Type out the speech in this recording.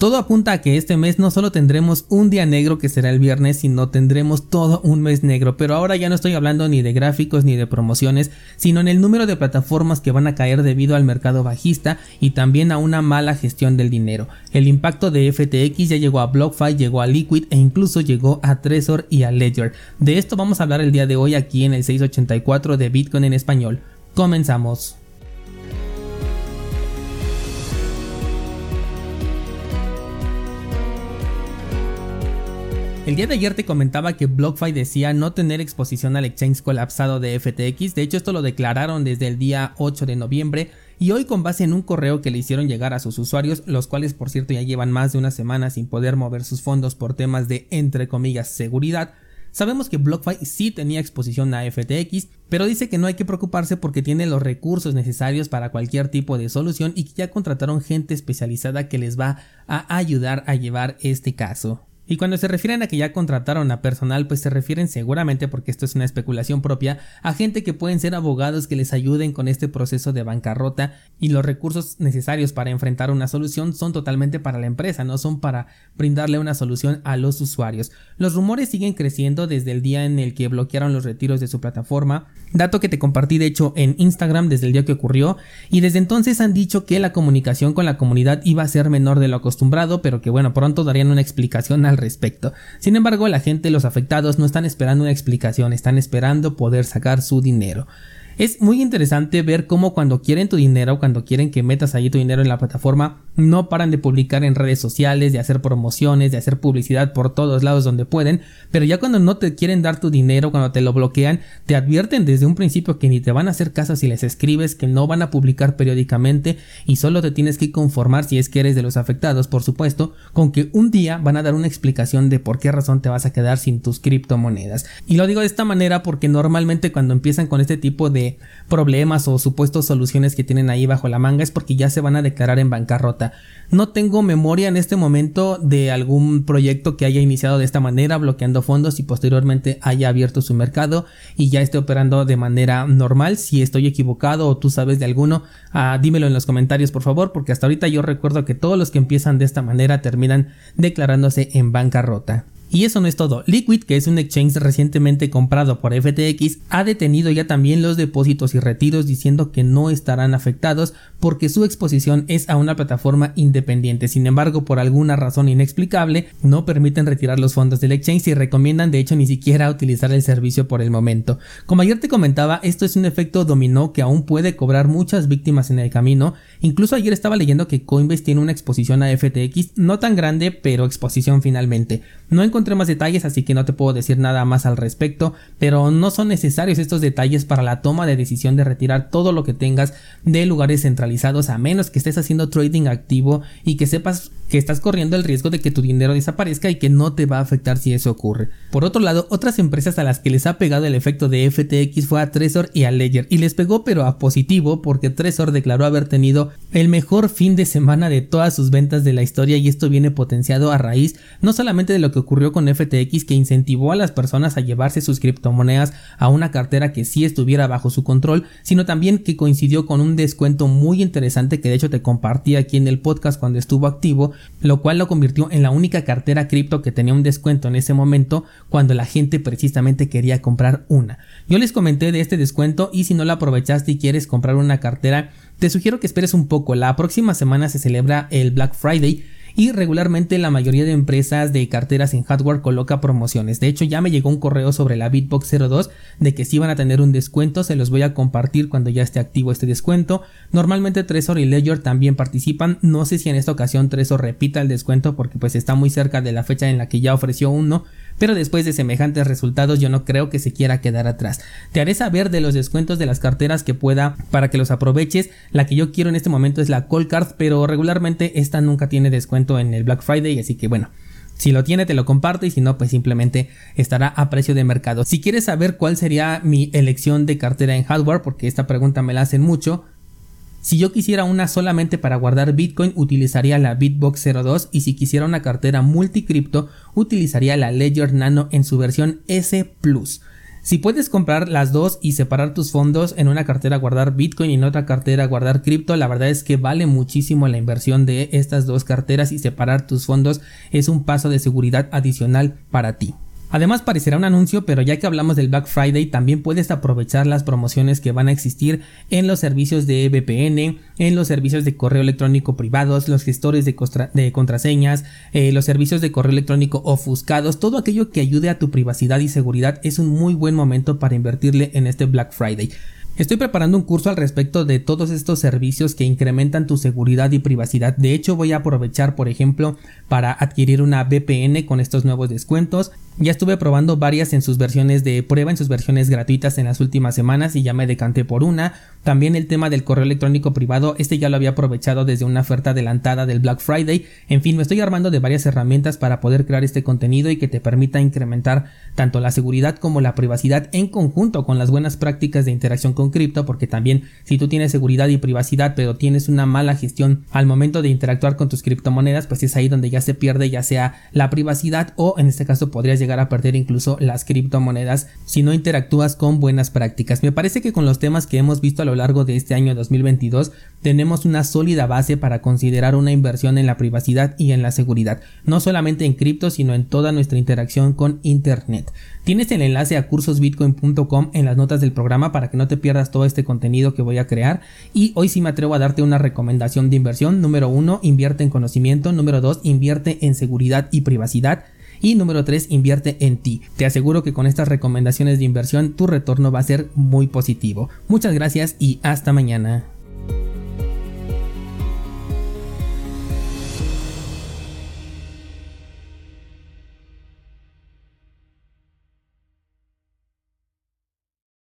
Todo apunta a que este mes no solo tendremos un día negro que será el viernes, sino tendremos todo un mes negro. Pero ahora ya no estoy hablando ni de gráficos ni de promociones, sino en el número de plataformas que van a caer debido al mercado bajista y también a una mala gestión del dinero. El impacto de FTX ya llegó a BlockFi, llegó a Liquid e incluso llegó a Trezor y a Ledger. De esto vamos a hablar el día de hoy aquí en el 684 de Bitcoin en español. Comenzamos. El día de ayer te comentaba que BlockFi decía no tener exposición al exchange colapsado de FTX, de hecho esto lo declararon desde el día 8 de noviembre y hoy con base en un correo que le hicieron llegar a sus usuarios, los cuales por cierto ya llevan más de una semana sin poder mover sus fondos por temas de entre comillas seguridad, Sabemos que BlockFi sí tenía exposición a FTX, pero dice que no hay que preocuparse porque tiene los recursos necesarios para cualquier tipo de solución y que ya contrataron gente especializada que les va a ayudar a llevar este caso. Y cuando se refieren a que ya contrataron a personal, pues se refieren seguramente, porque esto es una especulación propia, a gente que pueden ser abogados que les ayuden con este proceso de bancarrota y los recursos necesarios para enfrentar una solución son totalmente para la empresa, no son para brindarle una solución a los usuarios. Los rumores siguen creciendo desde el día en el que bloquearon los retiros de su plataforma, dato que te compartí de hecho en Instagram desde el día que ocurrió, y desde entonces han dicho que la comunicación con la comunidad iba a ser menor de lo acostumbrado, pero que bueno, pronto darían una explicación al respecto. Sin embargo, la gente, los afectados, no están esperando una explicación, están esperando poder sacar su dinero. Es muy interesante ver cómo cuando quieren tu dinero, cuando quieren que metas ahí tu dinero en la plataforma, no paran de publicar en redes sociales, de hacer promociones, de hacer publicidad por todos lados donde pueden, pero ya cuando no te quieren dar tu dinero, cuando te lo bloquean, te advierten desde un principio que ni te van a hacer caso si les escribes, que no van a publicar periódicamente y solo te tienes que conformar si es que eres de los afectados, por supuesto, con que un día van a dar una explicación de por qué razón te vas a quedar sin tus criptomonedas. Y lo digo de esta manera porque normalmente cuando empiezan con este tipo de problemas o supuestos soluciones que tienen ahí bajo la manga es porque ya se van a declarar en bancarrota. No tengo memoria en este momento de algún proyecto que haya iniciado de esta manera, bloqueando fondos y posteriormente haya abierto su mercado y ya esté operando de manera normal. Si estoy equivocado o tú sabes de alguno, ah, dímelo en los comentarios por favor, porque hasta ahorita yo recuerdo que todos los que empiezan de esta manera terminan declarándose en bancarrota. Y eso no es todo. Liquid, que es un exchange recientemente comprado por FTX, ha detenido ya también los depósitos y retiros diciendo que no estarán afectados porque su exposición es a una plataforma independiente. Sin embargo, por alguna razón inexplicable, no permiten retirar los fondos del exchange y recomiendan de hecho ni siquiera utilizar el servicio por el momento. Como ayer te comentaba, esto es un efecto dominó que aún puede cobrar muchas víctimas en el camino. Incluso ayer estaba leyendo que Coinbase tiene una exposición a FTX no tan grande, pero exposición finalmente. No más detalles, así que no te puedo decir nada más al respecto, pero no son necesarios estos detalles para la toma de decisión de retirar todo lo que tengas de lugares centralizados, a menos que estés haciendo trading activo y que sepas que estás corriendo el riesgo de que tu dinero desaparezca y que no te va a afectar si eso ocurre. Por otro lado, otras empresas a las que les ha pegado el efecto de FTX fue a Trezor y a Ledger, y les pegó pero a positivo porque Trezor declaró haber tenido el mejor fin de semana de todas sus ventas de la historia y esto viene potenciado a raíz no solamente de lo que ocurrió con FTX que incentivó a las personas a llevarse sus criptomonedas a una cartera que sí estuviera bajo su control, sino también que coincidió con un descuento muy interesante que de hecho te compartí aquí en el podcast cuando estuvo activo, lo cual lo convirtió en la única cartera cripto que tenía un descuento en ese momento cuando la gente precisamente quería comprar una. Yo les comenté de este descuento y si no lo aprovechaste y quieres comprar una cartera, te sugiero que esperes un poco. La próxima semana se celebra el Black Friday y regularmente la mayoría de empresas de carteras en hardware coloca promociones. De hecho, ya me llegó un correo sobre la Bitbox 02 de que si van a tener un descuento, se los voy a compartir cuando ya esté activo este descuento. Normalmente Trezor y Ledger también participan. No sé si en esta ocasión Trezor repita el descuento porque pues está muy cerca de la fecha en la que ya ofreció uno, pero después de semejantes resultados yo no creo que se quiera quedar atrás. Te haré saber de los descuentos de las carteras que pueda para que los aproveches. La que yo quiero en este momento es la Call Card, pero regularmente esta nunca tiene descuento en el Black Friday, así que bueno, si lo tiene te lo comparto y si no pues simplemente estará a precio de mercado. Si quieres saber cuál sería mi elección de cartera en hardware, porque esta pregunta me la hacen mucho, si yo quisiera una solamente para guardar Bitcoin, utilizaría la Bitbox 02 y si quisiera una cartera multicripto, utilizaría la Ledger Nano en su versión S Plus. Si puedes comprar las dos y separar tus fondos en una cartera guardar Bitcoin y en otra cartera guardar cripto, la verdad es que vale muchísimo la inversión de estas dos carteras y separar tus fondos es un paso de seguridad adicional para ti. Además parecerá un anuncio, pero ya que hablamos del Black Friday, también puedes aprovechar las promociones que van a existir en los servicios de VPN, en los servicios de correo electrónico privados, los gestores de, contraseñas, eh, los servicios de correo electrónico ofuscados, todo aquello que ayude a tu privacidad y seguridad es un muy buen momento para invertirle en este Black Friday. Estoy preparando un curso al respecto de todos estos servicios que incrementan tu seguridad y privacidad. De hecho, voy a aprovechar, por ejemplo, para adquirir una VPN con estos nuevos descuentos. Ya estuve probando varias en sus versiones de prueba, en sus versiones gratuitas en las últimas semanas y ya me decanté por una. También el tema del correo electrónico privado, este ya lo había aprovechado desde una oferta adelantada del Black Friday. En fin, me estoy armando de varias herramientas para poder crear este contenido y que te permita incrementar tanto la seguridad como la privacidad en conjunto con las buenas prácticas de interacción con cripto, porque también si tú tienes seguridad y privacidad pero tienes una mala gestión al momento de interactuar con tus criptomonedas, pues es ahí donde ya se pierde ya sea la privacidad o en este caso podrías llegar a perder incluso las criptomonedas si no interactúas con buenas prácticas. Me parece que con los temas que hemos visto a lo largo de este año 2022 tenemos una sólida base para considerar una inversión en la privacidad y en la seguridad, no solamente en cripto sino en toda nuestra interacción con internet. Tienes el enlace a cursosbitcoin.com en las notas del programa para que no te todo este contenido que voy a crear y hoy sí me atrevo a darte una recomendación de inversión. Número uno, invierte en conocimiento. Número dos, invierte en seguridad y privacidad. Y número 3, invierte en ti. Te aseguro que con estas recomendaciones de inversión tu retorno va a ser muy positivo. Muchas gracias y hasta mañana.